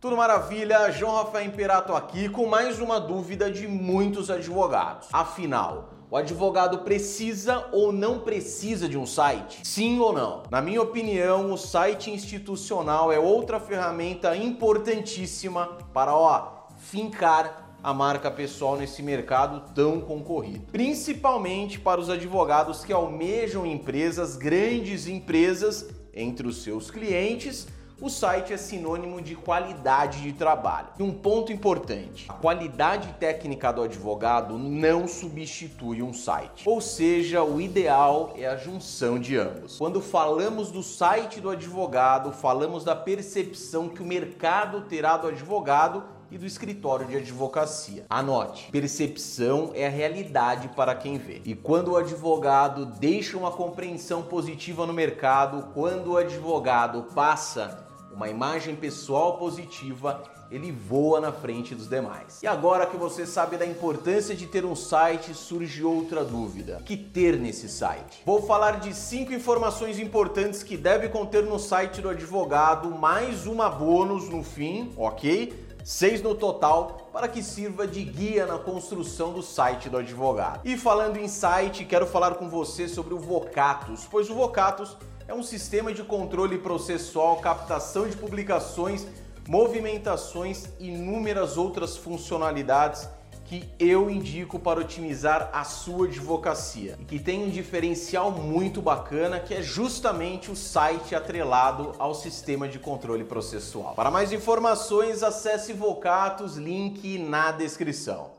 Tudo maravilha? João Rafael Imperato aqui com mais uma dúvida de muitos advogados. Afinal, o advogado precisa ou não precisa de um site? Sim ou não? Na minha opinião, o site institucional é outra ferramenta importantíssima para, ó, fincar a marca pessoal nesse mercado tão concorrido. Principalmente para os advogados que almejam empresas, grandes empresas, entre os seus clientes o site é sinônimo de qualidade de trabalho. E um ponto importante: a qualidade técnica do advogado não substitui um site. Ou seja, o ideal é a junção de ambos. Quando falamos do site do advogado, falamos da percepção que o mercado terá do advogado e do escritório de advocacia. Anote: percepção é a realidade para quem vê. E quando o advogado deixa uma compreensão positiva no mercado, quando o advogado passa uma imagem pessoal positiva, ele voa na frente dos demais. E agora que você sabe da importância de ter um site, surge outra dúvida: que ter nesse site? Vou falar de cinco informações importantes que deve conter no site do advogado, mais uma bônus no fim, ok? Seis no total, para que sirva de guia na construção do site do advogado. E falando em site, quero falar com você sobre o Vocatus, pois o Vocatus é um sistema de controle processual, captação de publicações, movimentações e inúmeras outras funcionalidades que eu indico para otimizar a sua advocacia e que tem um diferencial muito bacana que é justamente o site atrelado ao sistema de controle processual. Para mais informações, acesse Vocatus, link na descrição.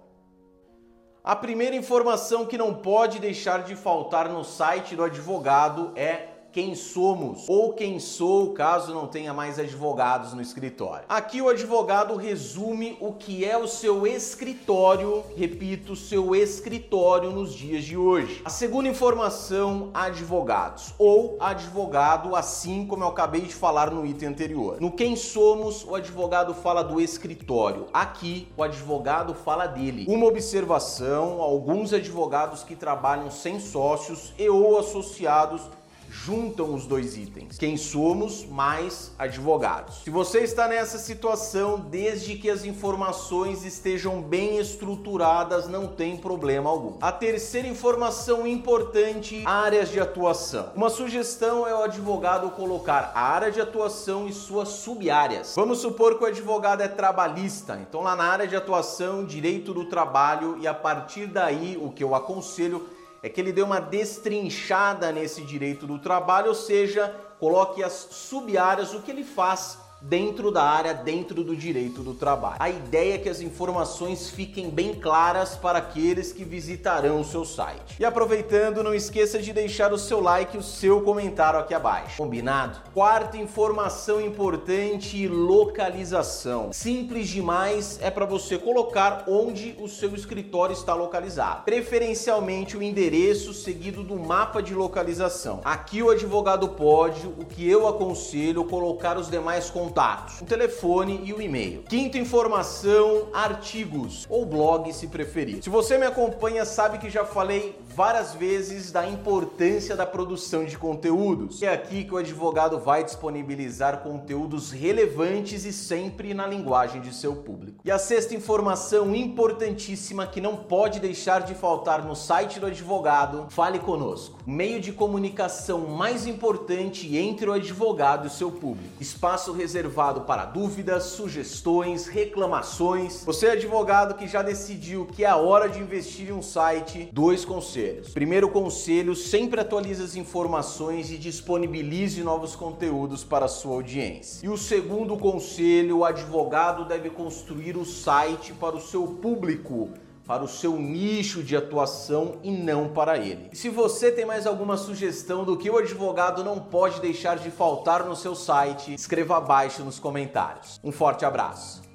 A primeira informação que não pode deixar de faltar no site do advogado é quem somos ou quem sou, caso não tenha mais advogados no escritório. Aqui o advogado resume o que é o seu escritório, repito, seu escritório nos dias de hoje. A segunda informação, advogados ou advogado, assim como eu acabei de falar no item anterior. No quem somos, o advogado fala do escritório. Aqui o advogado fala dele. Uma observação, alguns advogados que trabalham sem sócios e ou associados juntam os dois itens. Quem somos mais advogados. Se você está nessa situação, desde que as informações estejam bem estruturadas, não tem problema algum. A terceira informação importante, áreas de atuação. Uma sugestão é o advogado colocar a área de atuação e suas sub-áreas. Vamos supor que o advogado é trabalhista, então lá na área de atuação, direito do trabalho e a partir daí o que eu aconselho é que ele deu uma destrinchada nesse direito do trabalho, ou seja, coloque as sub-áreas, o que ele faz dentro da área, dentro do direito do trabalho. A ideia é que as informações fiquem bem claras para aqueles que visitarão o seu site. E aproveitando, não esqueça de deixar o seu like e o seu comentário aqui abaixo. Combinado? Quarta informação importante, localização. Simples demais é para você colocar onde o seu escritório está localizado. Preferencialmente o endereço seguido do mapa de localização. Aqui o advogado pode, o que eu aconselho, colocar os demais contatos contatos, o telefone e o e-mail. Quinta informação, artigos ou blog se preferir. Se você me acompanha, sabe que já falei várias vezes da importância da produção de conteúdos. É aqui que o advogado vai disponibilizar conteúdos relevantes e sempre na linguagem de seu público. E a sexta informação importantíssima que não pode deixar de faltar no site do advogado, fale conosco. Meio de comunicação mais importante entre o advogado e seu público. Espaço reservado reservado para dúvidas, sugestões, reclamações. Você é advogado que já decidiu que é a hora de investir em um site, dois conselhos. Primeiro conselho, sempre atualize as informações e disponibilize novos conteúdos para a sua audiência. E o segundo conselho, o advogado deve construir o site para o seu público para o seu nicho de atuação e não para ele. E se você tem mais alguma sugestão do que o advogado não pode deixar de faltar no seu site, escreva abaixo nos comentários. Um forte abraço.